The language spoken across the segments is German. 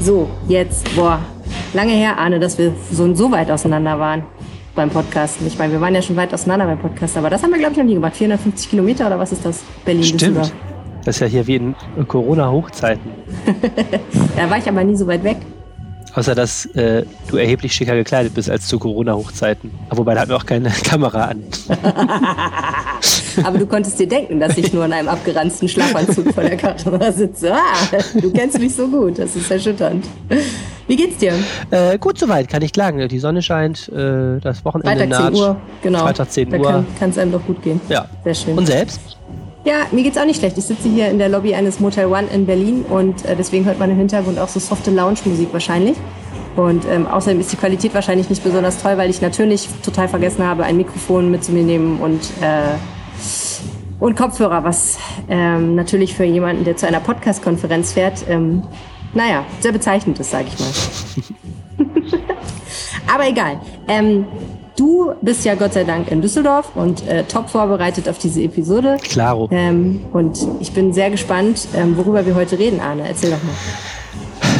So, jetzt, boah, lange her, Arne, dass wir so, so weit auseinander waren beim Podcast. Ich meine, wir waren ja schon weit auseinander beim Podcast, aber das haben wir, glaube ich, noch nie gemacht. 450 Kilometer oder was ist das? Berlin Stimmt. Das ist ja hier wie in Corona-Hochzeiten. da war ich aber nie so weit weg. Außer, dass äh, du erheblich schicker gekleidet bist als zu Corona-Hochzeiten. Wobei, da hatten wir auch keine Kamera an. Aber du konntest dir denken, dass ich nur in einem abgeranzten Schlafanzug vor der Kamera sitze. Ah, du kennst mich so gut, das ist erschütternd. Wie geht's dir? Äh, gut soweit, kann ich klagen. Die Sonne scheint, äh, das Wochenende Freitag naht. 10 Uhr, genau. Freitag 10 Uhr. Da kann es einem doch gut gehen. Ja. Sehr schön. Und selbst? Ja, mir geht's auch nicht schlecht. Ich sitze hier in der Lobby eines Motel One in Berlin und äh, deswegen hört man im Hintergrund auch so softe Lounge-Musik wahrscheinlich. Und ähm, außerdem ist die Qualität wahrscheinlich nicht besonders toll, weil ich natürlich total vergessen habe, ein Mikrofon mit zu mir nehmen und, äh, und Kopfhörer, was ähm, natürlich für jemanden, der zu einer Podcast-Konferenz fährt, ähm, naja, sehr bezeichnend ist, sage ich mal. Aber egal. Ähm, du bist ja Gott sei Dank in Düsseldorf und äh, top vorbereitet auf diese Episode. Klaro. Ähm, und ich bin sehr gespannt, ähm, worüber wir heute reden, Arne. Erzähl doch mal.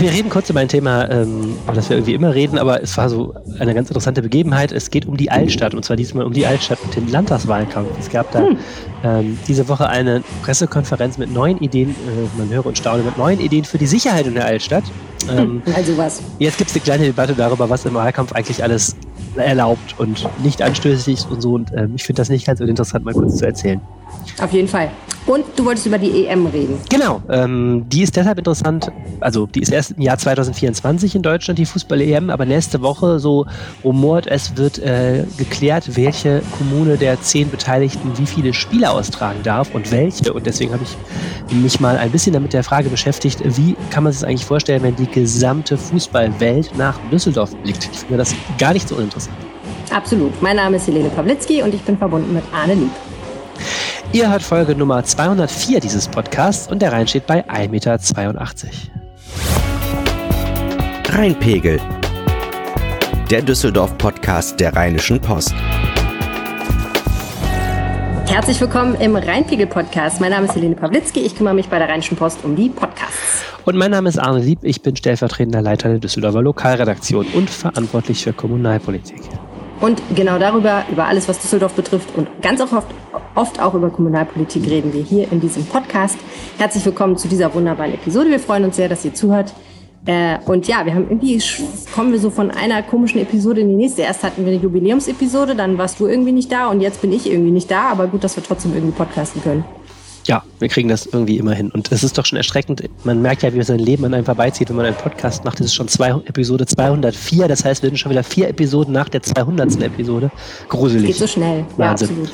Wir reden kurz über ein Thema, ähm, über das wir irgendwie immer reden, aber es war so eine ganz interessante Begebenheit. Es geht um die Altstadt und zwar diesmal um die Altstadt und den Landtagswahlkampf. Es gab da hm. ähm, diese Woche eine Pressekonferenz mit neuen Ideen, äh, man höre und staune, mit neuen Ideen für die Sicherheit in der Altstadt. Ähm, also was? Jetzt gibt es eine kleine Debatte darüber, was im Wahlkampf eigentlich alles erlaubt und nicht anstößig ist und so. Und ähm, ich finde das nicht ganz uninteressant, mal kurz zu erzählen. Auf jeden Fall. Und du wolltest über die EM reden. Genau, ähm, die ist deshalb interessant, also die ist erst im Jahr 2024 in Deutschland, die Fußball-EM, aber nächste Woche, so rumort es, wird äh, geklärt, welche Kommune der zehn Beteiligten wie viele Spiele austragen darf und welche. Und deswegen habe ich mich mal ein bisschen damit der Frage beschäftigt, wie kann man sich das eigentlich vorstellen, wenn die gesamte Fußballwelt nach Düsseldorf blickt. Ich finde das gar nicht so uninteressant. Absolut. Mein Name ist Helene Pawlitzki und ich bin verbunden mit Arne Lieb. Ihr hört Folge Nummer 204 dieses Podcasts und der Rhein steht bei 1,82 Meter. Rheinpegel. Der Düsseldorf-Podcast der Rheinischen Post. Herzlich willkommen im Rheinpegel-Podcast. Mein Name ist Helene Pawlitzki. Ich kümmere mich bei der Rheinischen Post um die Podcasts. Und mein Name ist Arne Lieb. Ich bin stellvertretender Leiter der Düsseldorfer Lokalredaktion und verantwortlich für Kommunalpolitik. Und genau darüber, über alles, was Düsseldorf betrifft und ganz auch oft, oft auch über Kommunalpolitik reden wir hier in diesem Podcast. Herzlich willkommen zu dieser wunderbaren Episode. Wir freuen uns sehr, dass ihr zuhört. Äh, und ja, wir haben irgendwie, kommen wir so von einer komischen Episode in die nächste. Erst hatten wir eine Jubiläumsepisode, dann warst du irgendwie nicht da und jetzt bin ich irgendwie nicht da. Aber gut, dass wir trotzdem irgendwie podcasten können ja, wir kriegen das irgendwie immer hin. Und es ist doch schon erschreckend. Man merkt ja, wie sein Leben an einem vorbeizieht, wenn man einen Podcast macht. Das ist schon zwei, Episode 204. Das heißt, wir sind schon wieder vier Episoden nach der 200. Episode. Gruselig. Geht so schnell. Wahnsinn. Ja, absolut.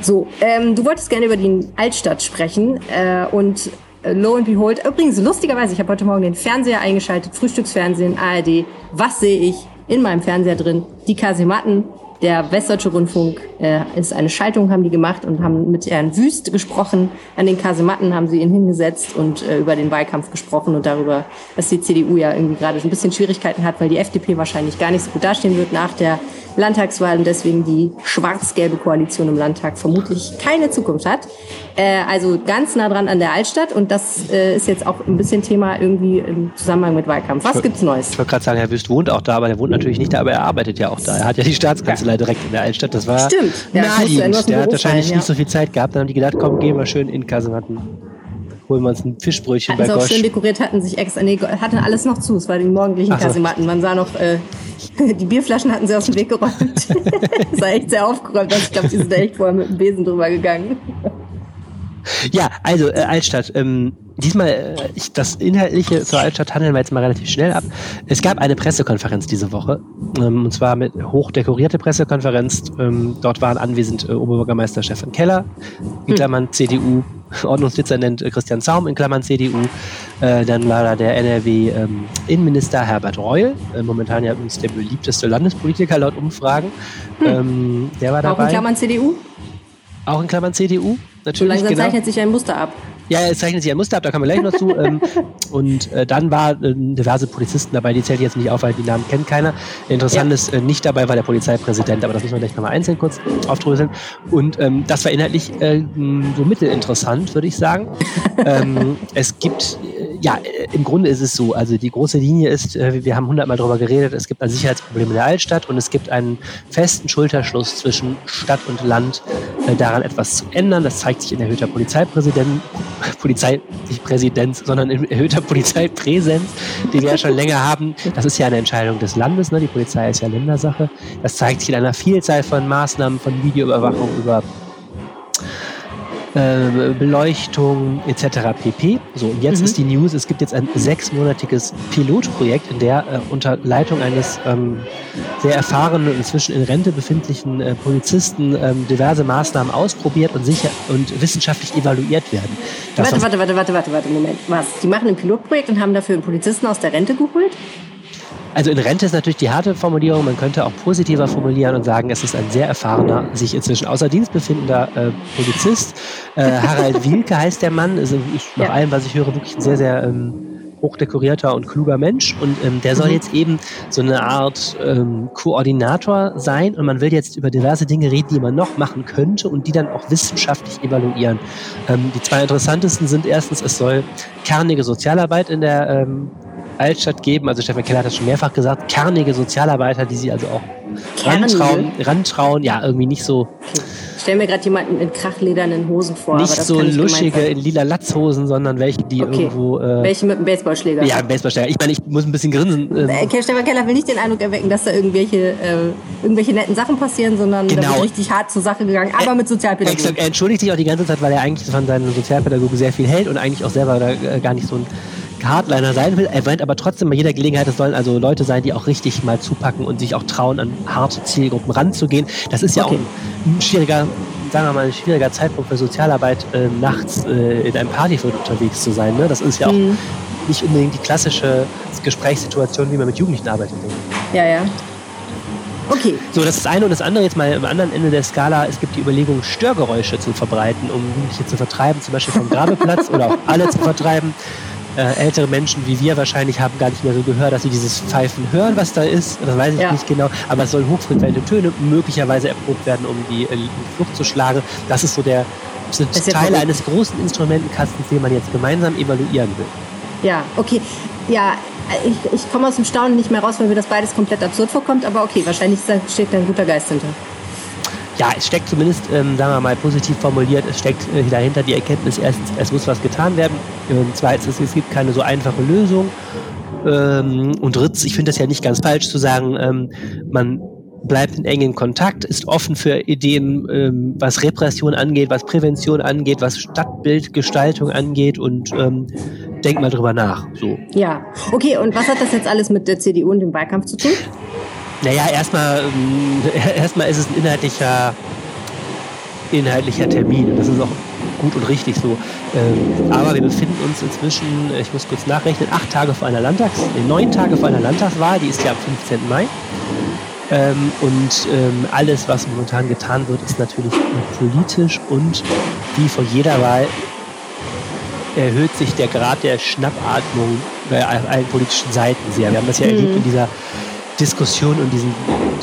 So, ähm, du wolltest gerne über die Altstadt sprechen. Äh, und äh, lo and behold, übrigens, lustigerweise, ich habe heute Morgen den Fernseher eingeschaltet, Frühstücksfernsehen, ARD. Was sehe ich in meinem Fernseher drin? Die Kasematten der Westdeutsche Rundfunk äh, ist eine Schaltung, haben die gemacht und haben mit Herrn Wüst gesprochen. An den Kasematten haben sie ihn hingesetzt und äh, über den Wahlkampf gesprochen und darüber, dass die CDU ja irgendwie gerade ein bisschen Schwierigkeiten hat, weil die FDP wahrscheinlich gar nicht so gut dastehen wird nach der Landtagswahl und deswegen die schwarz-gelbe Koalition im Landtag vermutlich keine Zukunft hat. Äh, also ganz nah dran an der Altstadt und das äh, ist jetzt auch ein bisschen Thema irgendwie im Zusammenhang mit Wahlkampf. Was gibt's Neues? Ich wollte gerade sagen, Herr Wüst wohnt auch da, aber er wohnt natürlich nicht da, aber er arbeitet ja auch da. Er hat ja die Staatskanzlei direkt in der Altstadt. Das war Stimmt. Ja, naheliegend. Der hat wahrscheinlich ja. nicht so viel Zeit gehabt. Dann haben die gedacht, komm, gehen wir schön in Kasematten holen wir uns ein Fischbrötchen hatten bei Gosch. auch schön dekoriert, hatten sich extra, nee, hatten alles noch zu. Es war die morgendlichen so. Kasematten. Man sah noch, äh, die Bierflaschen hatten sie aus dem Weg geräumt. das war echt sehr aufgeräumt. Also ich glaube, die sind da echt vorher mit dem Besen drüber gegangen. Ja, also äh, Altstadt. Ähm, diesmal, äh, ich, das Inhaltliche zur Altstadt handeln wir jetzt mal relativ schnell ab. Es gab eine Pressekonferenz diese Woche, ähm, und zwar mit hochdekorierte Pressekonferenz. Ähm, dort waren anwesend äh, Oberbürgermeister Stefan Keller, in hm. Klammern CDU, Ordnungsdezernent äh, Christian Zaum, in Klammern CDU, äh, dann war da der NRW ähm, Herbert Reul, äh, momentan ja übrigens der beliebteste Landespolitiker laut Umfragen. Hm. Ähm, der war dabei. Auch in Klammern CDU? Auch in Klammern CDU, natürlich. So langsam genau. zeichnet sich ein Muster ab. Ja, es zeichnet sich ein Muster ab, da kommen wir gleich noch zu. ähm, und äh, dann war äh, diverse Polizisten dabei, die zählt jetzt nicht auf, weil die Namen kennt keiner. Interessant ja. ist, äh, nicht dabei war der Polizeipräsident, aber das müssen wir gleich nochmal einzeln kurz aufdröseln. Und ähm, das war inhaltlich äh, so mittelinteressant, würde ich sagen. ähm, es gibt ja, äh, im Grunde ist es so. Also die große Linie ist, äh, wir haben hundertmal darüber geredet, es gibt ein Sicherheitsproblem in der Altstadt und es gibt einen festen Schulterschluss zwischen Stadt und Land, äh, daran etwas zu ändern. Das zeigt sich in erhöhter Polizeipräsident, Polizei, nicht Präsidenz, sondern in erhöhter Polizeipräsenz, die wir ja schon länger haben. Das ist ja eine Entscheidung des Landes, ne? die Polizei ist ja Ländersache. Das zeigt sich in einer Vielzahl von Maßnahmen, von Videoüberwachung über äh, Beleuchtung etc. pp. So, und jetzt mhm. ist die News, es gibt jetzt ein sechsmonatiges Pilotprojekt, in der äh, unter Leitung eines ähm, sehr erfahrenen und inzwischen in Rente befindlichen äh, Polizisten ähm, diverse Maßnahmen ausprobiert und sicher und wissenschaftlich evaluiert werden. Das warte, warte, warte, warte, warte, warte, Moment. Was? Die machen ein Pilotprojekt und haben dafür einen Polizisten aus der Rente geholt? Also in Rente ist natürlich die harte Formulierung. Man könnte auch positiver formulieren und sagen, es ist ein sehr erfahrener, sich inzwischen außer Dienst befindender äh, Polizist. Äh, Harald Wielke heißt der Mann. Ist, ist nach ja. allem, was ich höre, wirklich ein sehr, sehr ähm, hochdekorierter und kluger Mensch. Und ähm, der soll mhm. jetzt eben so eine Art ähm, Koordinator sein. Und man will jetzt über diverse Dinge reden, die man noch machen könnte und die dann auch wissenschaftlich evaluieren. Ähm, die zwei interessantesten sind erstens, es soll kernige Sozialarbeit in der ähm, Altstadt geben. Also Stefan Keller hat das schon mehrfach gesagt, kernige Sozialarbeiter, die sie also auch rantrauen, rantrauen, ja, irgendwie nicht so. Okay. Ich stelle mir gerade jemanden in krachledernen Hosen vor. Nicht so luschige in lila Latzhosen, sondern welche, die okay. irgendwo. Äh, welche mit einem Baseballschläger. Ja, Baseballschläger. Ich meine, ich muss ein bisschen grinsen. Ähm. Äh, Stefan Keller will nicht den Eindruck erwecken, dass da irgendwelche, äh, irgendwelche netten Sachen passieren, sondern genau. da wird richtig hart zur Sache gegangen, aber mit Sozialpädagogik. Er entschuldigt sich auch die ganze Zeit, weil er eigentlich von seinen Sozialpädagogen sehr viel hält und eigentlich auch selber da äh, gar nicht so ein Hardliner sein will. Er meint aber trotzdem bei jeder Gelegenheit, es sollen also Leute sein, die auch richtig mal zupacken und sich auch trauen, an harte Zielgruppen ranzugehen. Das ist ja okay. auch ein schwieriger, sagen wir mal, ein schwieriger Zeitpunkt für Sozialarbeit, äh, nachts äh, in einem Partyviertel unterwegs zu sein. Ne? Das ist ja auch mhm. nicht unbedingt die klassische Gesprächssituation, wie man mit Jugendlichen arbeitet. Ja, ja. Okay. So, das ist das eine und das andere jetzt mal am anderen Ende der Skala. Es gibt die Überlegung, Störgeräusche zu verbreiten, um Jugendliche zu vertreiben, zum Beispiel vom Grabeplatz oder auch alle zu vertreiben äh, ältere Menschen wie wir wahrscheinlich haben gar nicht mehr so gehört, dass sie dieses Pfeifen hören, was da ist. Das weiß ich ja. nicht genau. Aber es sollen hochfrequente Töne möglicherweise erprobt werden, um die, äh, Flucht zu schlagen. Das ist so der sind Teile eines großen Instrumentenkastens, den man jetzt gemeinsam evaluieren will. Ja, okay. Ja, ich, ich komme aus dem Staunen nicht mehr raus, weil mir das beides komplett absurd vorkommt. Aber okay, wahrscheinlich steht da ein guter Geist hinter ja, es steckt zumindest, ähm, sagen wir mal positiv formuliert, es steckt äh, dahinter die Erkenntnis, erstens, es muss was getan werden. Ähm, zweitens, es gibt keine so einfache Lösung. Ähm, und drittens, ich finde das ja nicht ganz falsch zu sagen, ähm, man bleibt in engen Kontakt, ist offen für Ideen, ähm, was Repression angeht, was Prävention angeht, was Stadtbildgestaltung angeht und ähm, denkt mal drüber nach. So. Ja, okay, und was hat das jetzt alles mit der CDU und dem Wahlkampf zu tun? Naja, erstmal, ähm, erstmal ist es ein inhaltlicher, inhaltlicher Termin. Das ist auch gut und richtig so. Ähm, aber wir befinden uns inzwischen, ich muss kurz nachrechnen, acht Tage vor einer Landtags-, neun Tage vor einer Landtagswahl, die ist ja am 15. Mai. Ähm, und alles, was momentan getan wird, ist natürlich politisch und wie vor jeder Wahl erhöht sich der Grad der Schnappatmung bei allen politischen Seiten sehr. Wir haben das ja mhm. erlebt in dieser Diskussion und diesen,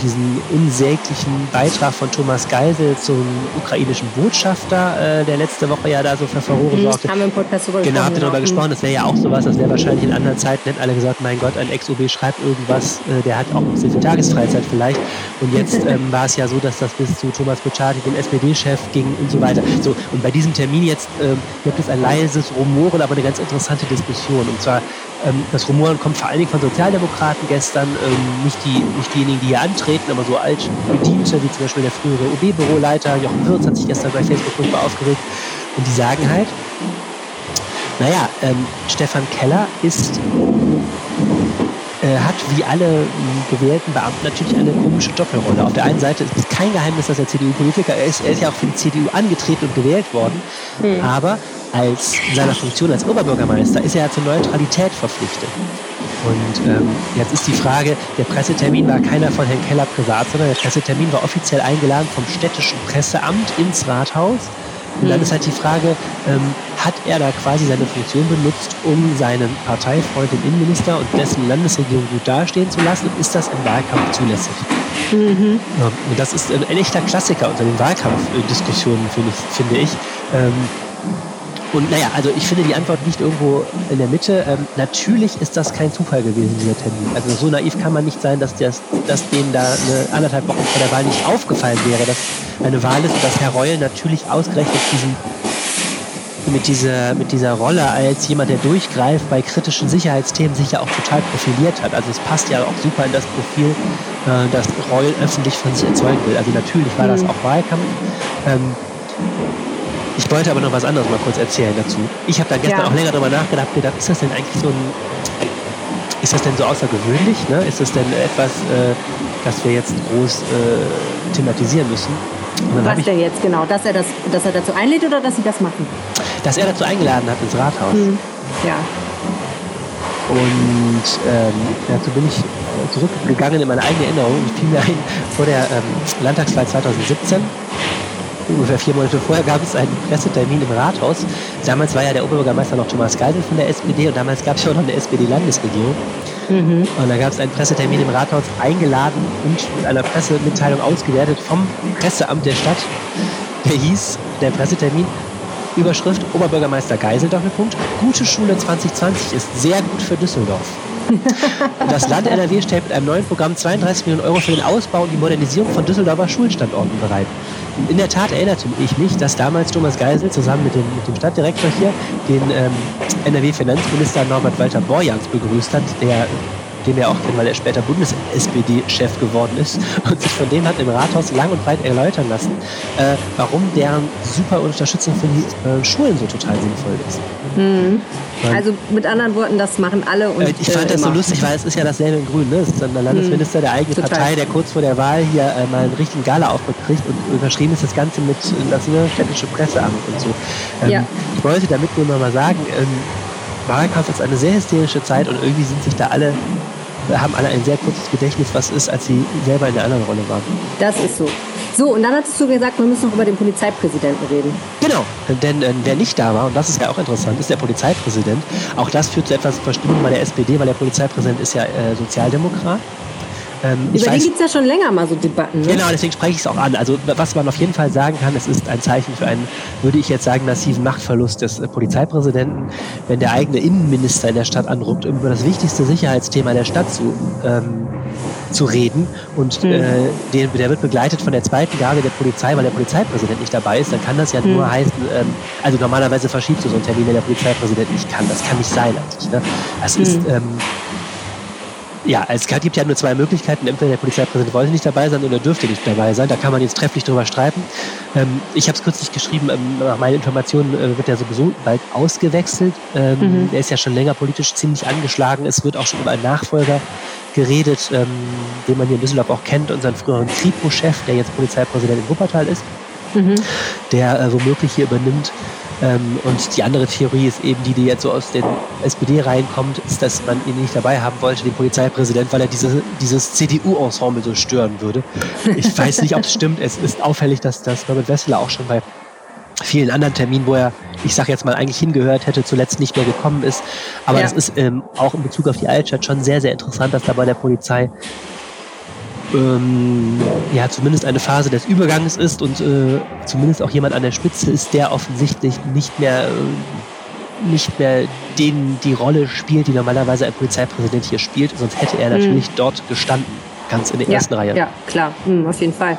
diesen unsäglichen Beitrag von Thomas Geisel zum ukrainischen Botschafter, äh, der letzte Woche ja da so für Furore mhm, sorgte. Haben wir im Podcast darüber genau, habt ihr darüber gesprochen. Das wäre ja auch sowas, das wäre wahrscheinlich in anderen Zeiten, hätten alle gesagt, mein Gott, ein Ex-OB schreibt irgendwas, äh, der hat auch ein bisschen Tagesfreizeit vielleicht. Und jetzt ähm, war es ja so, dass das bis zu Thomas Bocciati, dem SPD-Chef, ging und so weiter. So, und bei diesem Termin jetzt ähm, gibt es ein leises Rumoren, aber eine ganz interessante Diskussion. Und zwar ähm, das Rumoren kommt vor allen Dingen von Sozialdemokraten gestern, ähm, nicht, die, nicht diejenigen, die hier antreten, aber so alt Bediente, wie zum Beispiel der frühere OB-Büroleiter Jochen Wirz hat sich gestern bei Facebook furchtbar aufgeregt. Und die sagen halt, naja, ähm, Stefan Keller ist äh, hat wie alle äh, gewählten Beamten natürlich eine komische Doppelrolle. Auf der einen Seite ist es kein Geheimnis, dass er CDU-Politiker ist. Er ist ja auch für die CDU angetreten und gewählt worden. Mhm. Aber als in seiner Funktion als Oberbürgermeister ist er ja zur Neutralität verpflichtet. Und ähm, jetzt ist die Frage, der Pressetermin war keiner von Herrn Keller privat, sondern der Pressetermin war offiziell eingeladen vom städtischen Presseamt ins Rathaus. Und dann hm. ist halt die Frage, ähm, hat er da quasi seine Funktion benutzt, um seinen Parteifreund, den Innenminister und dessen Landesregierung gut dastehen zu lassen? Und ist das im Wahlkampf zulässig? Mhm. Ja, und das ist ein, echter Klassiker unter den Wahlkampfdiskussionen, finde ich. Ähm, und naja, also ich finde, die Antwort liegt irgendwo in der Mitte. Ähm, natürlich ist das kein Zufall gewesen, dieser Termin. Also so naiv kann man nicht sein, dass, das, dass denen da eine anderthalb Wochen vor der Wahl nicht aufgefallen wäre, dass eine Wahl ist und dass Herr Reul natürlich ausgerechnet diesen mit dieser, mit dieser Rolle als jemand, der durchgreift bei kritischen Sicherheitsthemen, sich ja auch total profiliert hat. Also es passt ja auch super in das Profil, äh, das Reul öffentlich von sich erzeugen will. Also natürlich war das mhm. auch Wahlkampf. Ähm, ich wollte aber noch was anderes mal kurz erzählen dazu. Ich habe da gestern ja. auch länger drüber nachgedacht, gedacht, ist das denn eigentlich so ein, ist das denn so außergewöhnlich? Ne? Ist das denn etwas, äh, das wir jetzt groß äh, thematisieren müssen? Was denn jetzt genau? Dass er, das, dass er dazu einlädt oder dass sie das machen? Dass er dazu eingeladen hat ins Rathaus. Hm. Ja. Und ähm, dazu bin ich zurückgegangen in meine eigene Erinnerung. Ich fiel mir ein, vor der ähm, Landtagswahl 2017 ungefähr vier Monate vorher gab es einen Pressetermin im Rathaus. Damals war ja der Oberbürgermeister noch Thomas Geisel von der SPD und damals gab es ja auch noch eine SPD-Landesregierung. Mhm. Und da gab es einen Pressetermin im Rathaus eingeladen und mit einer Pressemitteilung ausgewertet vom Presseamt der Stadt. Der hieß, der Pressetermin, Überschrift Oberbürgermeister Geisel, Doppelpunkt, gute Schule 2020 ist sehr gut für Düsseldorf. Das Land NRW stellt mit einem neuen Programm 32 Millionen Euro für den Ausbau und die Modernisierung von Düsseldorfer Schulstandorten bereit. Und in der Tat erinnerte ich mich, dass damals Thomas Geisel zusammen mit dem, mit dem Stadtdirektor hier den ähm, NRW-Finanzminister Norbert Walter Borjans begrüßt hat, der den wir auch kennen, weil er später Bundes-SPD-Chef geworden ist und sich von dem hat im Rathaus lang und breit erläutern lassen, äh, warum deren super Unterstützung für die äh, Schulen so total sinnvoll ist. Mhm. Also mit anderen Worten, das machen alle. Und, äh, ich fand das so lustig, weil es ist ja dasselbe in Grün. Ne? Es ist dann der Landesminister der eigenen Total. Partei, der kurz vor der Wahl hier äh, mal einen richtigen Gala-Auftritt kriegt und überschrieben ist das Ganze mit äh, das städtische Presseamt und so. Ähm, ja. Ich wollte damit nur mal sagen, ähm, Wahlkampf ist eine sehr hysterische Zeit und irgendwie sind sich da alle haben alle ein sehr kurzes Gedächtnis, was ist, als sie selber in der anderen Rolle waren. Das ist so. So, und dann hattest du gesagt, wir müssen noch über den Polizeipräsidenten reden. Genau, denn äh, wer nicht da war, und das ist ja auch interessant, ist der Polizeipräsident. Auch das führt zu etwas Verstimmung bei der SPD, weil der Polizeipräsident ist ja äh, Sozialdemokrat. Ähm, Über den gibt es ja schon länger mal so Debatten. Ne? Genau, deswegen spreche ich es auch an. Also was man auf jeden Fall sagen kann, es ist ein Zeichen für einen, würde ich jetzt sagen, massiven Machtverlust des äh, Polizeipräsidenten, wenn der eigene Innenminister in der Stadt anruft, um über das wichtigste Sicherheitsthema der Stadt zu, ähm, zu reden. Und mhm. äh, den, der wird begleitet von der zweiten Garde der Polizei, weil der Polizeipräsident nicht dabei ist. Dann kann das ja mhm. nur heißen, ähm, also normalerweise verschiebst du so einen Termin, wenn der Polizeipräsident nicht kann. Das kann nicht sein eigentlich. Ne? Das mhm. ist... Ja, es gibt ja nur zwei Möglichkeiten. Entweder der Polizeipräsident wollte nicht dabei sein oder dürfte nicht dabei sein. Da kann man jetzt trefflich drüber streiten. Ähm, ich habe es kürzlich geschrieben, ähm, nach meinen Informationen äh, wird er sowieso bald ausgewechselt. Ähm, mhm. Er ist ja schon länger politisch ziemlich angeschlagen. Es wird auch schon über einen Nachfolger geredet, ähm, den man hier in Düsseldorf auch kennt, unseren früheren Kripo-Chef, der jetzt Polizeipräsident in Wuppertal ist, mhm. der äh, womöglich hier übernimmt. Ähm, und die andere Theorie ist eben die, die jetzt so aus den SPD reinkommt, ist, dass man ihn nicht dabei haben wollte, den Polizeipräsident, weil er diese, dieses CDU-Ensemble so stören würde. Ich weiß nicht, ob es stimmt. Es ist auffällig, dass das Norbert Wessler auch schon bei vielen anderen Terminen, wo er, ich sage jetzt mal, eigentlich hingehört hätte, zuletzt nicht mehr gekommen ist. Aber ja. das ist ähm, auch in Bezug auf die Altstadt schon sehr, sehr interessant, dass da bei der Polizei ähm, ja zumindest eine Phase des Übergangs ist und äh, zumindest auch jemand an der Spitze ist, der offensichtlich nicht mehr äh, nicht mehr den die Rolle spielt, die normalerweise ein Polizeipräsident hier spielt, sonst hätte er natürlich mhm. dort gestanden, ganz in der ja, ersten Reihe. Ja, klar, mhm, auf jeden Fall.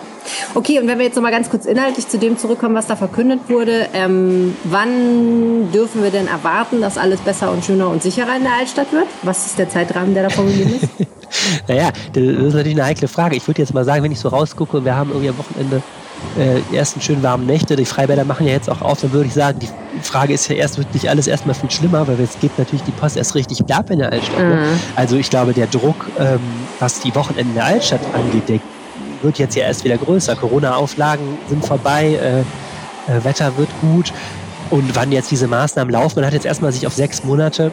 Okay, und wenn wir jetzt nochmal ganz kurz inhaltlich zu dem zurückkommen, was da verkündet wurde, ähm, wann dürfen wir denn erwarten, dass alles besser und schöner und sicherer in der Altstadt wird? Was ist der Zeitrahmen, der da formuliert ist? naja, das ist natürlich eine heikle Frage. Ich würde jetzt mal sagen, wenn ich so rausgucke und wir haben irgendwie am Wochenende äh, die ersten schönen warmen Nächte, die Freibäder machen ja jetzt auch auf, dann würde ich sagen, die Frage ist ja erst wirklich alles erstmal viel schlimmer, weil jetzt geht natürlich die Post erst richtig ab in der Altstadt. Ne? Mhm. Ne? Also ich glaube, der Druck, ähm, was die Wochenenden in der Altstadt angeht, der wird jetzt ja erst wieder größer. Corona-Auflagen sind vorbei, äh, äh, Wetter wird gut. Und wann jetzt diese Maßnahmen laufen, man hat jetzt erstmal sich auf sechs Monate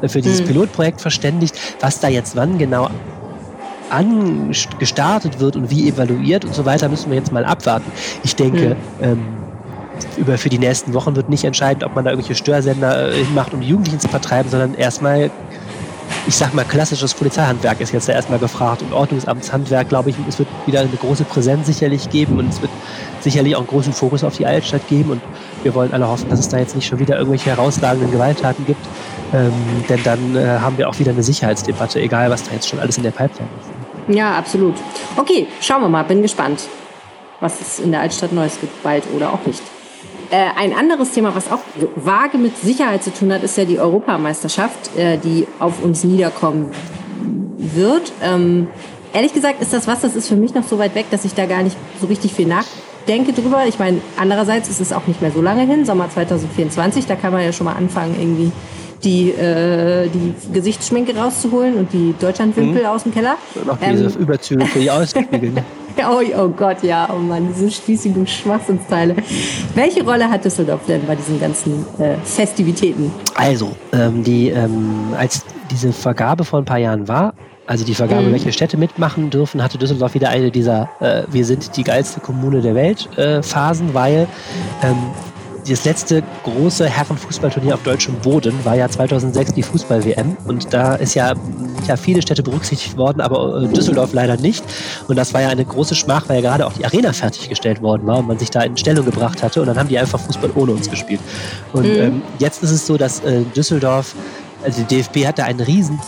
äh, für dieses mhm. Pilotprojekt verständigt, was da jetzt wann genau angestartet wird und wie evaluiert und so weiter, müssen wir jetzt mal abwarten. Ich denke, mhm. ähm, über für die nächsten Wochen wird nicht entscheidend, ob man da irgendwelche Störsender äh, macht, um die Jugendlichen zu vertreiben, sondern erstmal ich sag mal, klassisches Polizeihandwerk ist jetzt da erstmal gefragt und Ordnungsamtshandwerk, glaube ich, es wird wieder eine große Präsenz sicherlich geben und es wird sicherlich auch einen großen Fokus auf die Altstadt geben und wir wollen alle hoffen, dass es da jetzt nicht schon wieder irgendwelche herausragenden Gewalttaten gibt, ähm, denn dann äh, haben wir auch wieder eine Sicherheitsdebatte, egal was da jetzt schon alles in der Pipeline ist. Ja, absolut. Okay, schauen wir mal, bin gespannt, was es in der Altstadt Neues gibt, bald oder auch nicht. Äh, ein anderes Thema, was auch vage mit Sicherheit zu tun hat, ist ja die Europameisterschaft, äh, die auf uns niederkommen wird. Ähm, ehrlich gesagt ist das was, das ist für mich noch so weit weg, dass ich da gar nicht so richtig viel nachdenke drüber. Ich meine, andererseits ist es auch nicht mehr so lange hin, Sommer 2024, da kann man ja schon mal anfangen, irgendwie die, äh, die Gesichtsschminke rauszuholen und die Deutschlandwimpel mhm. aus dem Keller. Noch diese ähm, Überzüge für die Ausspiegel. oh, oh Gott, ja, oh Mann, diese spießigen Schwachsinnsteile. Welche Rolle hat Düsseldorf denn bei diesen ganzen äh, Festivitäten? Also, ähm, die, ähm, als diese Vergabe vor ein paar Jahren war, also die Vergabe, mhm. welche Städte mitmachen dürfen, hatte Düsseldorf wieder eine dieser äh, Wir sind die geilste Kommune der Welt äh, Phasen, weil ähm, das letzte große Herrenfußballturnier auf deutschem Boden war ja 2006 die Fußball-WM und da ist ja, ja viele Städte berücksichtigt worden, aber äh, Düsseldorf leider nicht. Und das war ja eine große Schmach, weil ja gerade auch die Arena fertiggestellt worden war und man sich da in Stellung gebracht hatte und dann haben die einfach Fußball ohne uns gespielt. Und mhm. ähm, jetzt ist es so, dass äh, Düsseldorf, also die DFB hat da einen riesen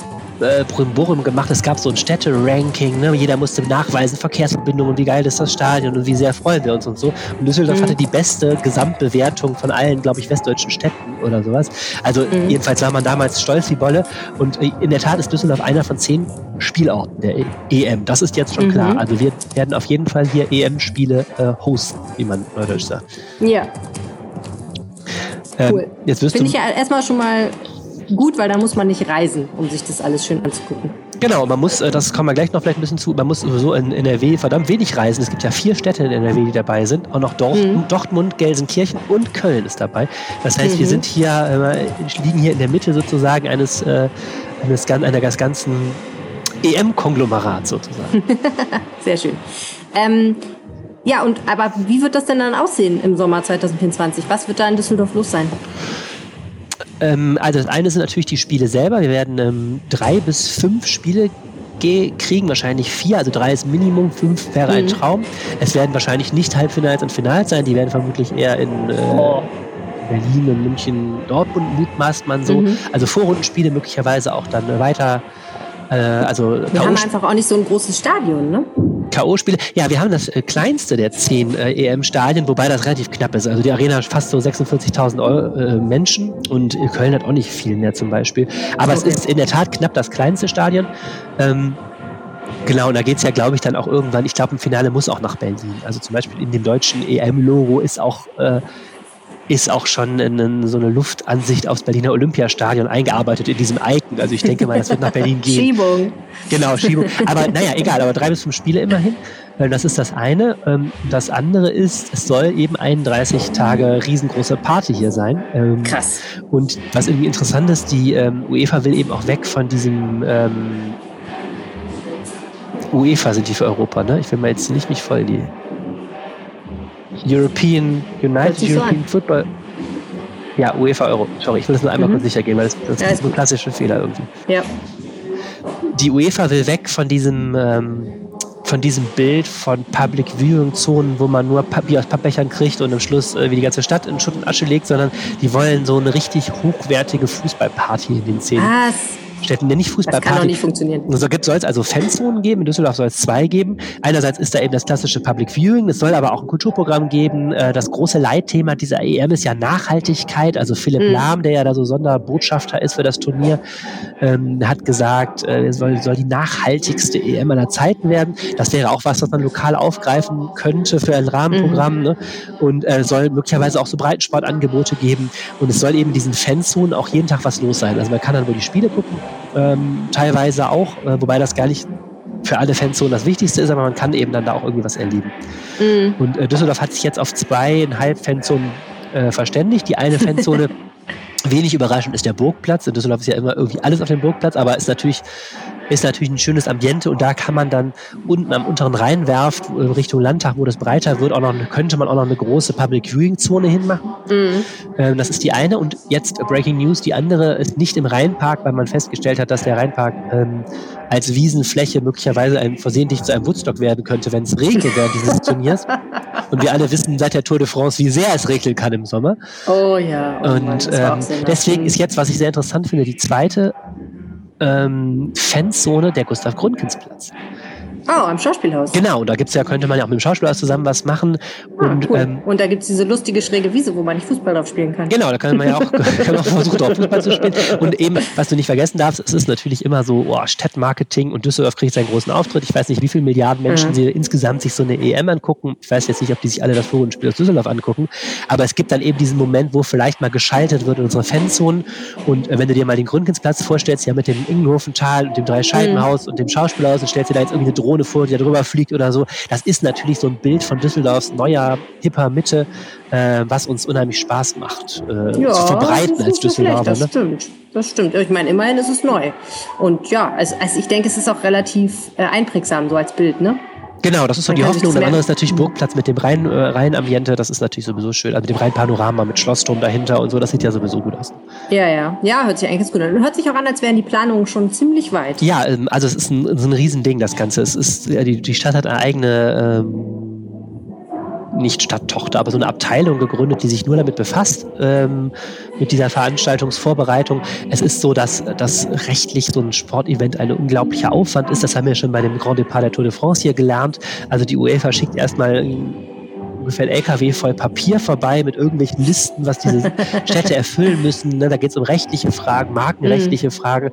äh, Brimborium gemacht. Es gab so ein Städte-Ranking. Ne? Jeder musste nachweisen, Verkehrsverbindungen, wie geil ist das Stadion und wie sehr freuen wir uns und so. Und Düsseldorf mhm. hatte die beste Gesamtbewertung von allen, glaube ich, westdeutschen Städten oder sowas. Also mhm. jedenfalls war man damals stolz wie Bolle. Und äh, in der Tat ist Düsseldorf einer von zehn Spielorten der EM. Das ist jetzt schon mhm. klar. Also wir werden auf jeden Fall hier EM-Spiele äh, hosten, wie man neudeutsch sagt. Ja. Ähm, cool. Jetzt wirst Finde ich ja erstmal schon mal gut, weil da muss man nicht reisen, um sich das alles schön anzugucken. Genau, man muss, äh, das kommen wir gleich noch vielleicht ein bisschen zu, man muss sowieso in NRW verdammt wenig reisen. Es gibt ja vier Städte in NRW, die dabei sind. Auch noch Dortmund, mhm. Dortmund Gelsenkirchen und Köln ist dabei. Das heißt, mhm. wir sind hier, äh, liegen hier in der Mitte sozusagen eines, äh, eines, eines ganzen EM-Konglomerats sozusagen. Sehr schön. Ähm, ja, und aber wie wird das denn dann aussehen im Sommer 2024? Was wird da in Düsseldorf los sein? Ähm, also das eine sind natürlich die Spiele selber. Wir werden ähm, drei bis fünf Spiele kriegen, wahrscheinlich vier, also drei ist Minimum, fünf wäre ein mhm. Traum. Es werden wahrscheinlich nicht Halbfinals und Finals sein, die werden vermutlich eher in äh, oh. Berlin und München, Dortmund mutmaßt man so. Mhm. Also Vorrundenspiele möglicherweise auch dann weiter äh, also wir haben einfach auch nicht so ein großes Stadion, ne? K.O.-Spiele. Ja, wir haben das äh, kleinste der zehn äh, EM-Stadien, wobei das relativ knapp ist. Also die Arena hat fast so 46.000 äh, Menschen und Köln hat auch nicht viel mehr zum Beispiel. Aber okay. es ist in der Tat knapp das kleinste Stadion. Ähm, Genau, und da geht es ja, glaube ich, dann auch irgendwann, ich glaube, im Finale muss auch nach Berlin. Also zum Beispiel in dem deutschen EM-Logo ist auch äh, ist auch schon in, so eine Luftansicht aufs Berliner Olympiastadion eingearbeitet in diesem Icon. Also ich denke mal, das wird nach Berlin gehen. Schiebung. Genau, Schiebung. Aber naja, egal, aber drei bis fünf Spiele immerhin. Das ist das eine. Ähm, das andere ist, es soll eben 31 Tage riesengroße Party hier sein. Ähm, Krass. Und was irgendwie interessant ist, die ähm, UEFA will eben auch weg von diesem UEFA sind die für Europa, ne? Ich will mal jetzt nicht mich voll die European United European so Football. Ja, UEFA Euro. Sorry, ich will das nur einmal mhm. kurz sicher gehen, weil das, das ja, ist ein klassischer Fehler irgendwie. Ja. Die UEFA will weg von diesem ähm, von diesem Bild von Public Viewing Zonen, wo man nur Papier aus Pappbechern kriegt und am Schluss äh, wie die ganze Stadt in Schutt und Asche legt, sondern die wollen so eine richtig hochwertige Fußballparty in den Szenen. Was? Städten, der nicht Fußball Das kann doch nicht funktionieren. So soll es also Fanzonen geben. In Düsseldorf soll es zwei geben. Einerseits ist da eben das klassische Public Viewing. Es soll aber auch ein Kulturprogramm geben. Äh, das große Leitthema dieser EM ist ja Nachhaltigkeit. Also Philipp mhm. Lahm, der ja da so Sonderbotschafter ist für das Turnier, ähm, hat gesagt, äh, es soll, soll die nachhaltigste EM aller Zeiten werden. Das wäre auch was, was man lokal aufgreifen könnte für ein Rahmenprogramm. Mhm. Ne? Und äh, soll möglicherweise auch so Breitensportangebote geben. Und es soll eben diesen Fanzonen auch jeden Tag was los sein. Also man kann dann wohl die Spiele gucken ähm, teilweise auch, äh, wobei das gar nicht für alle Fanzonen das Wichtigste ist, aber man kann eben dann da auch irgendwie was erleben. Mhm. Und äh, Düsseldorf hat sich jetzt auf zweieinhalb Fanzonen äh, verständigt. Die eine Fanzone, wenig überraschend, ist der Burgplatz. In Düsseldorf ist ja immer irgendwie alles auf dem Burgplatz, aber ist natürlich ist natürlich ein schönes Ambiente und da kann man dann unten am unteren Rheinwerft äh, Richtung Landtag, wo das breiter wird, auch noch, könnte man auch noch eine große Public Viewing Zone hinmachen. Mhm. Ähm, das ist die eine und jetzt Breaking News, die andere ist nicht im Rheinpark, weil man festgestellt hat, dass der Rheinpark ähm, als Wiesenfläche möglicherweise ein, versehentlich zu einem Woodstock werden könnte, wenn es regnet während dieses Turniers. Und wir alle wissen seit der Tour de France, wie sehr es regnen kann im Sommer. Oh ja. Oh und Mann, ähm, deswegen ist jetzt, was ich sehr interessant finde, die zweite ähm, Fanzone der Gustav Oh, am Schauspielhaus. Genau, da gibt's ja, könnte man ja auch mit dem Schauspielhaus zusammen was machen. Ah, und, cool. ähm, und da gibt's diese lustige schräge Wiese, wo man nicht Fußball drauf spielen kann. Genau, da kann man ja auch, kann auch versuchen, drauf Fußball zu spielen. Und eben, was du nicht vergessen darfst, es ist natürlich immer so, oh, Stadtmarketing und Düsseldorf kriegt seinen großen Auftritt. Ich weiß nicht, wie viele Milliarden Menschen mhm. sie insgesamt sich so eine EM angucken. Ich weiß jetzt nicht, ob die sich alle das Spiel aus Düsseldorf angucken. Aber es gibt dann eben diesen Moment, wo vielleicht mal geschaltet wird in unsere Fanzonen. Und äh, wenn du dir mal den Gründgensplatz vorstellst, ja mit dem Ingenhofental und dem Dreischeibenhaus mhm. und dem Schauspielhaus und stellst dir da jetzt irgendwie eine Drohne vor, die da drüber fliegt oder so. Das ist natürlich so ein Bild von Düsseldorfs neuer, hipper Mitte, äh, was uns unheimlich Spaß macht, äh, ja, zu verbreiten als Düsseldorfer. Das ne? stimmt, das stimmt. Ich meine, immerhin ist es neu. Und ja, also, also ich denke, es ist auch relativ äh, einprägsam so als Bild, ne? Genau, das ist so die Hoffnung. Und das andere ist natürlich Burgplatz mit dem Rhein, äh, Rheinambiente. Das ist natürlich sowieso schön. Also mit dem Rheinpanorama mit Schlossturm dahinter und so. Das sieht ja sowieso gut aus. Ja, ja. Ja, hört sich eigentlich ganz gut an. Hört sich auch an, als wären die Planungen schon ziemlich weit. Ja, ähm, also es ist ein, ist ein Riesending, das Ganze. Es ist, die, die Stadt hat eine eigene ähm, nicht Stadttochter, aber so eine Abteilung gegründet, die sich nur damit befasst, ähm, mit dieser Veranstaltungsvorbereitung. Es ist so, dass dass rechtlich so ein Sportevent ein unglaublicher Aufwand ist. Das haben wir schon bei dem Grand Depart der Tour de France hier gelernt. Also die UEFA schickt erstmal ungefähr ein LKW voll Papier vorbei mit irgendwelchen Listen, was diese Städte erfüllen müssen. Ne? Da geht es um rechtliche Fragen, markenrechtliche mhm. Fragen.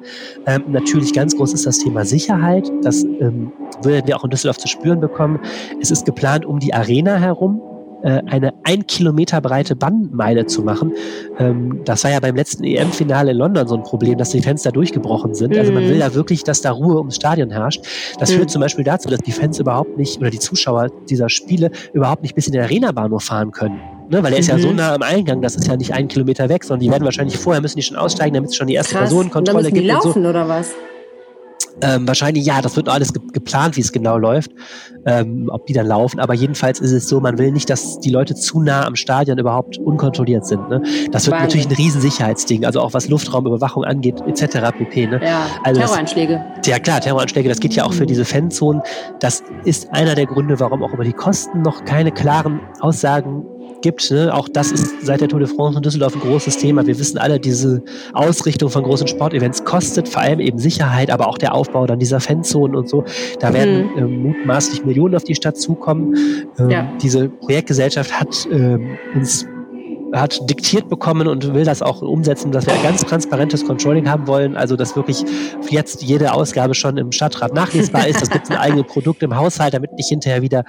Ähm, natürlich ganz groß ist das Thema Sicherheit. Das ähm, würden wir auch in Düsseldorf zu spüren bekommen. Es ist geplant um die Arena herum äh, eine ein Kilometer breite Bandmeile zu machen. Ähm, das war ja beim letzten EM-Finale in London so ein Problem, dass die Fenster durchgebrochen sind. Also man will da mhm. wirklich, dass da Ruhe ums Stadion herrscht. Das mhm. führt zum Beispiel dazu, dass die Fans überhaupt nicht oder die Zuschauer dieser Spiele überhaupt nicht bis in den Arena-Bahnhof fahren können. Ne, weil er ist mhm. ja so mhm. nah am Eingang, das ist ja nicht einen Kilometer weg, sondern die werden wahrscheinlich vorher müssen die schon aussteigen, damit es schon die erste Krass. Personenkontrolle und dann müssen die gibt. Laufen, und so. oder was? Ähm, wahrscheinlich ja, das wird noch alles ge geplant, wie es genau läuft, ähm, ob die dann laufen. Aber jedenfalls ist es so, man will nicht, dass die Leute zu nah am Stadion überhaupt unkontrolliert sind. Ne? Das wird Wahnsinn. natürlich ein Riesensicherheitsding, also auch was Luftraumüberwachung angeht, etc. pp. Ne? Ja, also Terroranschläge. Das, ja klar, Terroranschläge, das geht ja auch für diese Fanzonen. Das ist einer der Gründe, warum auch über die Kosten noch keine klaren Aussagen gibt. Ne? Auch das ist seit der Tour de France in Düsseldorf ein großes Thema. Wir wissen alle, diese Ausrichtung von großen Sportevents kostet vor allem eben Sicherheit, aber auch der Aufbau dann dieser Fanzonen und so. Da werden mhm. ähm, mutmaßlich Millionen auf die Stadt zukommen. Ähm, ja. Diese Projektgesellschaft hat ähm, uns hat diktiert bekommen und will das auch umsetzen, dass wir ein ganz transparentes Controlling haben wollen. Also, dass wirklich jetzt jede Ausgabe schon im Stadtrat nachlesbar ist. Das gibt ein eigenes Produkt im Haushalt, damit nicht hinterher wieder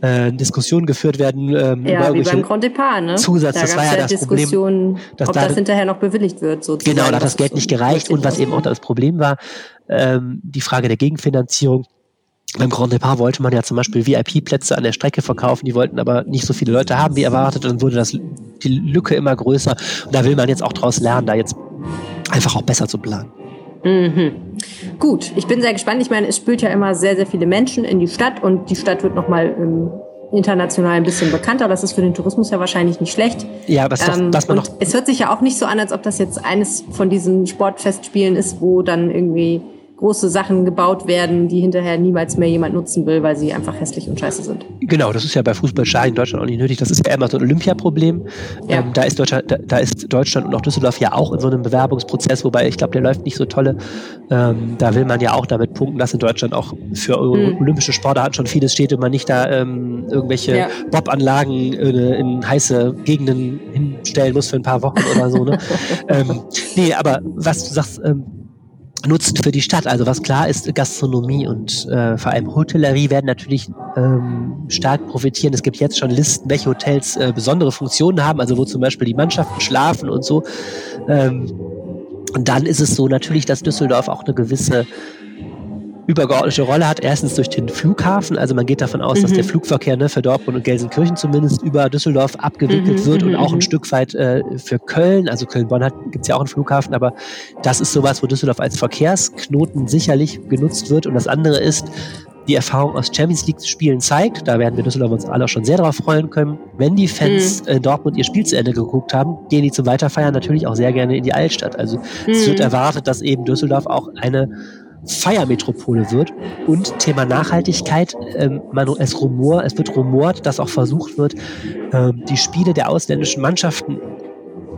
äh, Diskussionen geführt werden. Ähm, ja, wie beim Grand Depart, ne? Zusatz, da das war ja das Diskussion, Problem. Dass ob da, das hinterher noch bewilligt wird. Sozusagen. Genau, da hat das Geld nicht gereicht. Und was eben auch das Problem war, ähm, die Frage der Gegenfinanzierung. Beim Grand Depart wollte man ja zum Beispiel VIP-Plätze an der Strecke verkaufen, die wollten aber nicht so viele Leute haben wie erwartet und dann wurde das, die Lücke immer größer. Und da will man jetzt auch daraus lernen, da jetzt einfach auch besser zu planen. Mhm. Gut, ich bin sehr gespannt. Ich meine, es spült ja immer sehr, sehr viele Menschen in die Stadt und die Stadt wird nochmal ähm, international ein bisschen bekannter. Das ist für den Tourismus ja wahrscheinlich nicht schlecht. Ja, aber ähm, doch, man noch es hört sich ja auch nicht so an, als ob das jetzt eines von diesen Sportfestspielen ist, wo dann irgendwie große Sachen gebaut werden, die hinterher niemals mehr jemand nutzen will, weil sie einfach hässlich und scheiße sind. Genau, das ist ja bei Fußballstadien in Deutschland auch nicht nötig. Das ist ja immer so ein Olympiaproblem. Ja. Ähm, da, ist Deutschland, da, da, ist Deutschland und auch Düsseldorf ja auch in so einem Bewerbungsprozess, wobei ich glaube, der läuft nicht so tolle. Ähm, da will man ja auch damit punkten, dass in Deutschland auch für hm. olympische Sportarten schon vieles steht und man nicht da ähm, irgendwelche ja. Bobanlagen äh, in heiße Gegenden hinstellen muss für ein paar Wochen oder so. Ne? ähm, nee, aber was du sagst, ähm, Nutzen für die Stadt. Also was klar ist, Gastronomie und äh, vor allem Hotellerie werden natürlich ähm, stark profitieren. Es gibt jetzt schon Listen, welche Hotels äh, besondere Funktionen haben, also wo zum Beispiel die Mannschaften schlafen und so. Ähm, und dann ist es so natürlich, dass Düsseldorf auch eine gewisse übergeordnete Rolle hat. Erstens durch den Flughafen. Also man geht davon aus, mhm. dass der mhm. Flugverkehr ne, für Dortmund und Gelsenkirchen zumindest über Düsseldorf abgewickelt mhm. wird und mhm, auch ein mhm. Stück weit äh, für Köln. Also Köln-Bonn gibt es ja auch einen Flughafen, aber das ist sowas, wo Düsseldorf als Verkehrsknoten sicherlich genutzt wird. Und das andere ist, die Erfahrung aus Champions League Spielen zeigt, da werden wir Düsseldorf uns alle auch schon sehr darauf freuen können, wenn die Fans mhm. in Dortmund ihr Spiel zu Ende geguckt haben, gehen die zum Weiterfeiern natürlich auch sehr gerne in die Altstadt. Also mhm. es wird erwartet, dass eben Düsseldorf auch eine Feiermetropole wird. Und Thema Nachhaltigkeit, ähm, man, es, rumor, es wird rumort, dass auch versucht wird, ähm, die Spiele der ausländischen Mannschaften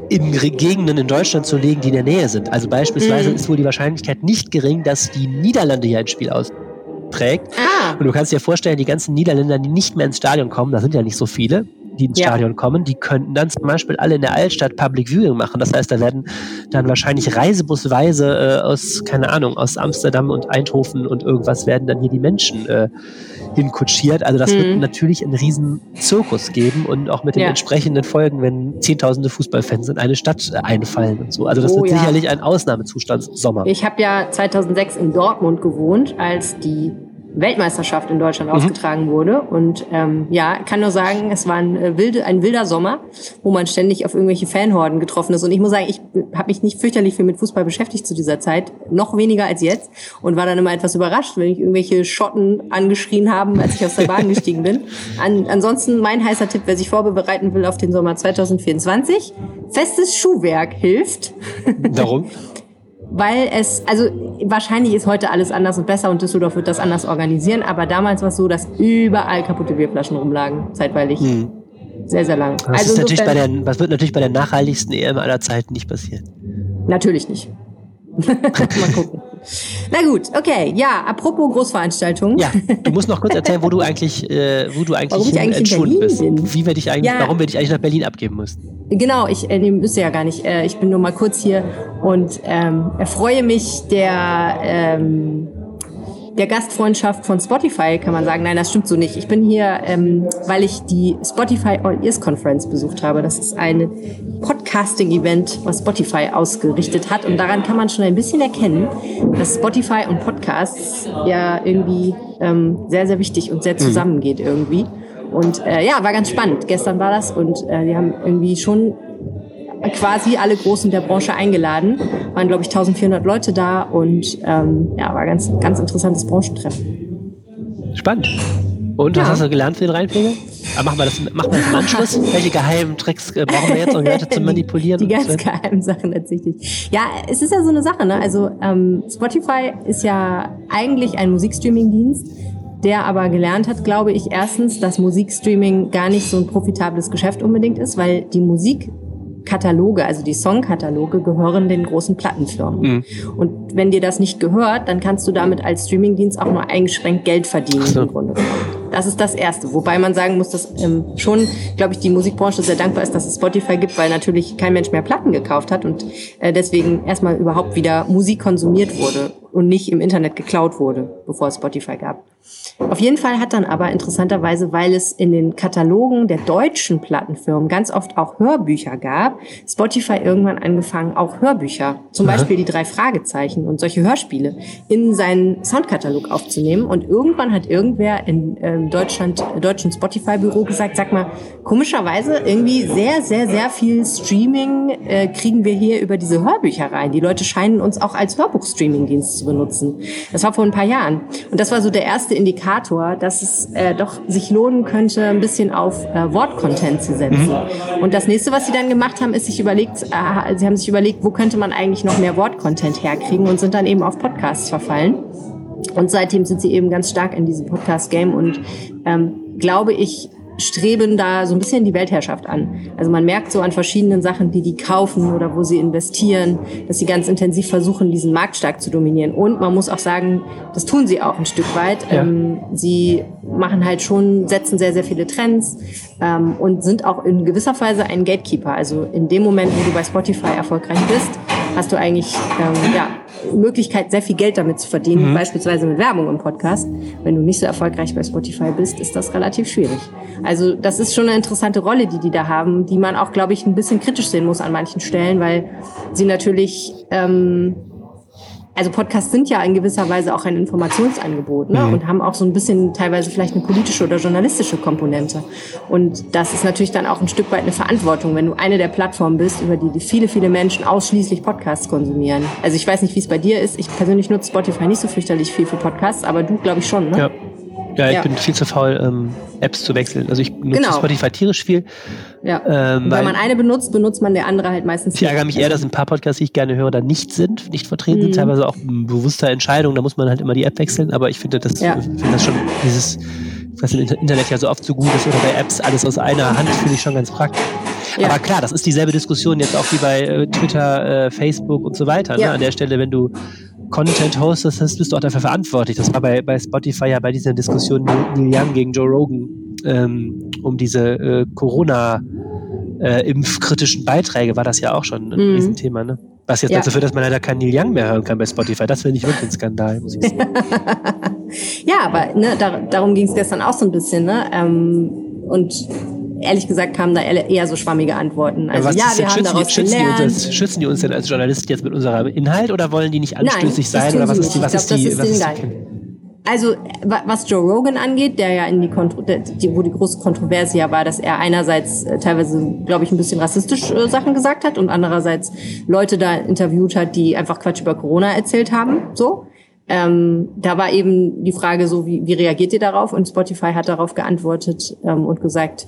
in Gegenden in Deutschland zu legen, die in der Nähe sind. Also beispielsweise mhm. ist wohl die Wahrscheinlichkeit nicht gering, dass die Niederlande hier ein Spiel austrägt. Ah. Und du kannst dir vorstellen, die ganzen Niederländer, die nicht mehr ins Stadion kommen, da sind ja nicht so viele, die ins ja. Stadion kommen, die könnten dann zum Beispiel alle in der Altstadt Public Viewing machen. Das heißt, da werden dann wahrscheinlich reisebusweise äh, aus, keine Ahnung, aus Amsterdam und Eindhoven und irgendwas werden dann hier die Menschen äh, hinkutschiert. Also das mhm. wird natürlich einen riesen Zirkus geben und auch mit den ja. entsprechenden Folgen, wenn zehntausende Fußballfans in eine Stadt äh, einfallen und so. Also das oh, wird ja. sicherlich ein Ausnahmezustand Sommer. Ich habe ja 2006 in Dortmund gewohnt, als die Weltmeisterschaft in Deutschland mhm. ausgetragen wurde. Und ähm, ja, kann nur sagen, es war ein, äh, wilde, ein wilder Sommer, wo man ständig auf irgendwelche Fanhorden getroffen ist. Und ich muss sagen, ich habe mich nicht fürchterlich viel mit Fußball beschäftigt zu dieser Zeit, noch weniger als jetzt. Und war dann immer etwas überrascht, wenn ich irgendwelche Schotten angeschrien haben, als ich aus der Bahn gestiegen bin. An, ansonsten mein heißer Tipp, wer sich vorbereiten will auf den Sommer 2024, festes Schuhwerk hilft. Darum? weil es, also wahrscheinlich ist heute alles anders und besser und Düsseldorf wird das anders organisieren, aber damals war es so, dass überall kaputte Bierflaschen rumlagen, zeitweilig. Hm. Sehr, sehr lang. Das, also ist natürlich bei der, das wird natürlich bei der nachhaltigsten EM aller Zeiten nicht passieren. Natürlich nicht. Mal gucken. Na gut, okay. Ja, apropos Großveranstaltungen. Ja, du musst noch kurz erzählen, wo du eigentlich, äh, wo du eigentlich, warum ich eigentlich entschwunden bist. Bin. Wie wir dich eigentlich, ja. warum wir dich eigentlich nach Berlin abgeben mussten. Genau, ich äh, müsste ja gar nicht. Äh, ich bin nur mal kurz hier und ähm, erfreue mich der ähm, der Gastfreundschaft von Spotify, kann man sagen. Nein, das stimmt so nicht. Ich bin hier, ähm, weil ich die Spotify All Ears Conference besucht habe. Das ist ein Podcasting-Event, was Spotify ausgerichtet hat. Und daran kann man schon ein bisschen erkennen, dass Spotify und Podcasts ja irgendwie ähm, sehr, sehr wichtig und sehr mhm. zusammengeht irgendwie. Und äh, ja, war ganz spannend. Gestern war das und äh, die haben irgendwie schon quasi alle Großen der Branche eingeladen. Waren, glaube ich, 1400 Leute da und ähm, ja, war ganz, ganz interessantes Branchentreffen. Spannend. Und was ja. hast du gelernt für den Rheinpfleger? Aber machen wir das, machen wir das im Anschluss? Welche geheimen Tricks äh, brauchen wir jetzt, um Leute zu manipulieren? Die, die ganz geheimen Sachen tatsächlich. Ja, es ist ja so eine Sache, ne? Also ähm, Spotify ist ja eigentlich ein Musikstreaming-Dienst, der aber gelernt hat, glaube ich, erstens, dass Musikstreaming gar nicht so ein profitables Geschäft unbedingt ist, weil die Musik Kataloge, also die Songkataloge, gehören den großen Plattenfirmen. Mhm. Und wenn dir das nicht gehört, dann kannst du damit als Streamingdienst auch nur eingeschränkt Geld verdienen so. im Grunde Das ist das Erste. Wobei man sagen muss, dass ähm, schon, glaube ich, die Musikbranche sehr dankbar ist, dass es Spotify gibt, weil natürlich kein Mensch mehr Platten gekauft hat und äh, deswegen erstmal überhaupt wieder Musik konsumiert wurde und nicht im Internet geklaut wurde, bevor es Spotify gab. Auf jeden Fall hat dann aber interessanterweise, weil es in den Katalogen der deutschen Plattenfirmen ganz oft auch Hörbücher gab, Spotify irgendwann angefangen, auch Hörbücher, zum Aha. Beispiel die drei Fragezeichen und solche Hörspiele, in seinen Soundkatalog aufzunehmen. Und irgendwann hat irgendwer in äh, Deutschland, deutschen Spotify-Büro gesagt, sag mal, komischerweise irgendwie sehr, sehr, sehr viel Streaming äh, kriegen wir hier über diese Hörbücher rein. Die Leute scheinen uns auch als Hörbuch-Streaming-Dienst zu benutzen. Das war vor ein paar Jahren. Und das war so der erste Indikator, Indikator, dass es äh, doch sich lohnen könnte, ein bisschen auf äh, Wortcontent zu setzen. Mhm. Und das nächste, was sie dann gemacht haben, ist sich überlegt, äh, sie haben sich überlegt, wo könnte man eigentlich noch mehr Wortcontent herkriegen und sind dann eben auf Podcasts verfallen. Und seitdem sind sie eben ganz stark in diesem Podcast-Game und ähm, glaube ich, streben da so ein bisschen die Weltherrschaft an. Also man merkt so an verschiedenen Sachen, die die kaufen oder wo sie investieren, dass sie ganz intensiv versuchen, diesen Markt stark zu dominieren. Und man muss auch sagen, das tun sie auch ein Stück weit. Ja. Ähm, sie machen halt schon, setzen sehr, sehr viele Trends ähm, und sind auch in gewisser Weise ein Gatekeeper. Also in dem Moment, wo du bei Spotify erfolgreich bist, hast du eigentlich ähm, ja, Möglichkeit, sehr viel Geld damit zu verdienen, mhm. beispielsweise mit Werbung im Podcast. Wenn du nicht so erfolgreich bei Spotify bist, ist das relativ schwierig. Also das ist schon eine interessante Rolle, die die da haben, die man auch, glaube ich, ein bisschen kritisch sehen muss an manchen Stellen, weil sie natürlich ähm, also Podcasts sind ja in gewisser Weise auch ein Informationsangebot ne? Mhm. und haben auch so ein bisschen teilweise vielleicht eine politische oder journalistische Komponente. Und das ist natürlich dann auch ein Stück weit eine Verantwortung, wenn du eine der Plattformen bist, über die, die viele, viele Menschen ausschließlich Podcasts konsumieren. Also ich weiß nicht, wie es bei dir ist. Ich persönlich nutze Spotify nicht so fürchterlich viel für Podcasts, aber du, glaube ich, schon, ne? Ja. Ja, ich ja. bin viel zu faul, ähm, Apps zu wechseln. Also ich nutze genau. Spotify tierisch viel. Ja. Ähm, Wenn man eine benutzt, benutzt man der andere halt meistens. Ich ärgere mich eher, dass ein paar Podcasts, die ich gerne höre, da nicht sind, nicht vertreten mhm. sind. Teilweise auch bewusster Entscheidung. Da muss man halt immer die App wechseln. Aber ich finde das, ja. finde das schon dieses, was im Internet ja so oft so gut ist oder bei Apps alles aus einer Hand, finde ich schon ganz praktisch. Ja. Aber klar, das ist dieselbe Diskussion jetzt auch wie bei äh, Twitter, äh, Facebook und so weiter. Ne? An der Stelle, wenn du Content hostest, bist du auch dafür verantwortlich. Das war bei, bei Spotify ja bei dieser Diskussion Neil Young gegen Joe Rogan ähm, um diese äh, Corona äh, impfkritischen Beiträge war das ja auch schon ein mhm. Riesenthema, ne? Was jetzt ja. dazu führt, dass man leider keinen Neil Young mehr hören kann bei Spotify. Das finde ich wirklich ein Skandal, muss ich sagen. ja, aber ne, da, darum ging es gestern auch so ein bisschen, ne? Ähm, und ehrlich gesagt kamen da eher so schwammige Antworten. Also ja, wir haben daraus schützen gelernt. Die uns, schützen die uns denn als Journalisten jetzt mit unserem Inhalt oder wollen die nicht anstößig sein? Oder was ist die, was ist die, was ist die, also was Joe Rogan angeht, der ja in die, Kontro die wo die große Kontroverse ja war, dass er einerseits äh, teilweise, glaube ich, ein bisschen rassistisch äh, Sachen gesagt hat und andererseits Leute da interviewt hat, die einfach Quatsch über Corona erzählt haben. So, ähm, da war eben die Frage so, wie, wie reagiert ihr darauf? Und Spotify hat darauf geantwortet ähm, und gesagt,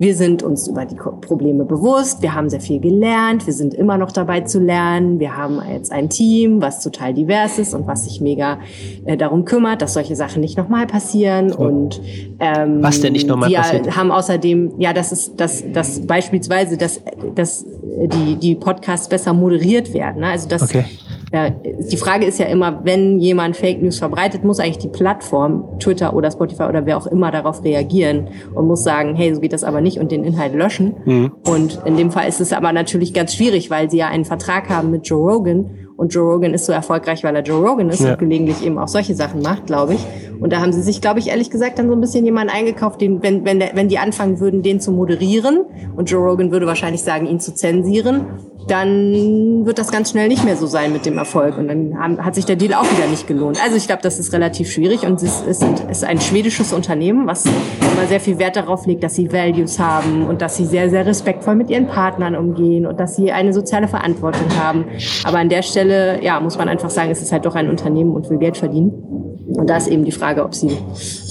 wir sind uns über die Probleme bewusst, wir haben sehr viel gelernt, wir sind immer noch dabei zu lernen, wir haben jetzt ein Team, was total divers ist und was sich mega äh, darum kümmert, dass solche Sachen nicht nochmal passieren. Oh. Und ähm, was denn nicht nochmal passiert? Wir haben außerdem, ja, das ist das, das beispielsweise, dass, dass die, die Podcasts besser moderiert werden. Ne? Also das okay ja, die Frage ist ja immer, wenn jemand Fake News verbreitet, muss eigentlich die Plattform, Twitter oder Spotify oder wer auch immer darauf reagieren und muss sagen, hey, so geht das aber nicht und den Inhalt löschen. Mhm. Und in dem Fall ist es aber natürlich ganz schwierig, weil sie ja einen Vertrag haben mit Joe Rogan und Joe Rogan ist so erfolgreich, weil er Joe Rogan ist ja. und gelegentlich eben auch solche Sachen macht, glaube ich. Und da haben sie sich, glaube ich, ehrlich gesagt dann so ein bisschen jemanden eingekauft, den, wenn, wenn, der, wenn die anfangen würden, den zu moderieren und Joe Rogan würde wahrscheinlich sagen, ihn zu zensieren, dann wird das ganz schnell nicht mehr so sein mit dem Erfolg. Und dann haben, hat sich der Deal auch wieder nicht gelohnt. Also ich glaube, das ist relativ schwierig und es ist, ist ein schwedisches Unternehmen, was immer sehr viel Wert darauf legt, dass sie Values haben und dass sie sehr, sehr respektvoll mit ihren Partnern umgehen und dass sie eine soziale Verantwortung haben. Aber an der Stelle, ja, muss man einfach sagen, es ist halt doch ein Unternehmen und will Geld verdienen. Und da ist eben die Frage, ob sie,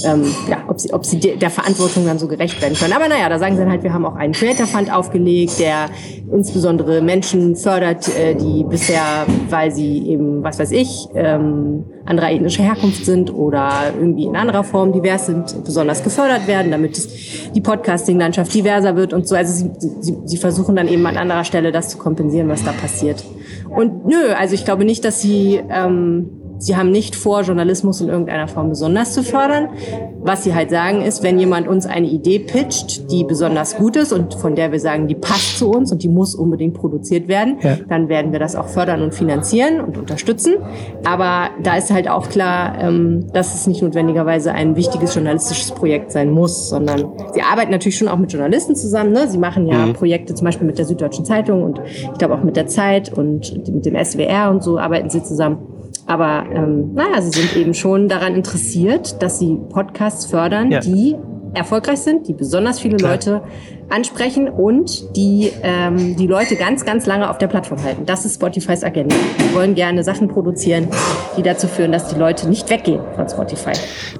ähm, ja, ob sie, ob sie der Verantwortung dann so gerecht werden können. Aber naja, da sagen sie dann halt, wir haben auch einen Creator Fund aufgelegt, der insbesondere Menschen fördert, äh, die bisher, weil sie eben, was weiß ich, ähm, anderer ethnischer Herkunft sind oder irgendwie in anderer Form divers sind, besonders gefördert werden, damit die Podcasting-Landschaft diverser wird und so. Also sie, sie, sie versuchen dann eben an anderer Stelle das zu kompensieren, was da passiert. Und nö, also ich glaube nicht, dass sie ähm, Sie haben nicht vor, Journalismus in irgendeiner Form besonders zu fördern. Was sie halt sagen ist, wenn jemand uns eine Idee pitcht, die besonders gut ist und von der wir sagen, die passt zu uns und die muss unbedingt produziert werden, ja. dann werden wir das auch fördern und finanzieren und unterstützen. Aber da ist halt auch klar, ähm, dass es nicht notwendigerweise ein wichtiges journalistisches Projekt sein muss, sondern sie arbeiten natürlich schon auch mit Journalisten zusammen. Ne? Sie machen ja mhm. Projekte zum Beispiel mit der Süddeutschen Zeitung und ich glaube auch mit der Zeit und mit dem SWR und so arbeiten sie zusammen. Aber ähm, naja, sie sind eben schon daran interessiert, dass sie Podcasts fördern, ja. die erfolgreich sind, die besonders viele Klar. Leute ansprechen und die ähm, die Leute ganz, ganz lange auf der Plattform halten. Das ist Spotifys Agenda. Wir wollen gerne Sachen produzieren, die dazu führen, dass die Leute nicht weggehen von Spotify.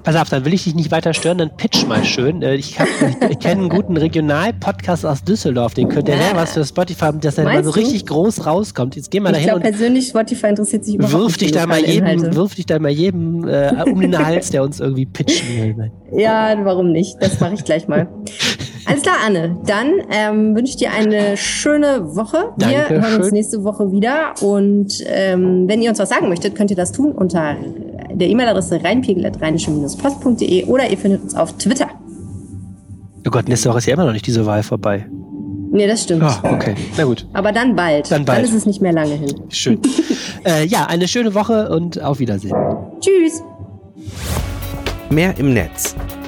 Pass auf, dann will ich dich nicht weiter stören, dann pitch mal schön. Äh, ich, ich, ich kenne einen guten Regional-Podcast aus Düsseldorf, den könnte ja was für Spotify, dass der mal so richtig groß rauskommt. Jetzt geh mal dahin. Ich glaube persönlich, Spotify interessiert sich überhaupt wirf dich da mal jedem, Wirf dich da mal jedem äh, um den Hals, der uns irgendwie pitchen will. Ja, warum nicht? Das mache ich gleich mal. Alles klar, Anne. Dann ähm, wünsche ich dir eine schöne Woche. Wir Dankeschön. hören uns nächste Woche wieder. Und ähm, wenn ihr uns was sagen möchtet, könnt ihr das tun unter der E-Mail-Adresse reinpegel.rheinische-post.de oder ihr findet uns auf Twitter. Oh Gott, nächste Woche ist ja immer noch nicht diese Wahl vorbei. Nee, das stimmt. Ah, okay. Na gut. Aber dann bald. Dann bald. Dann ist es nicht mehr lange hin. Schön. äh, ja, eine schöne Woche und auf Wiedersehen. Tschüss. Mehr im Netz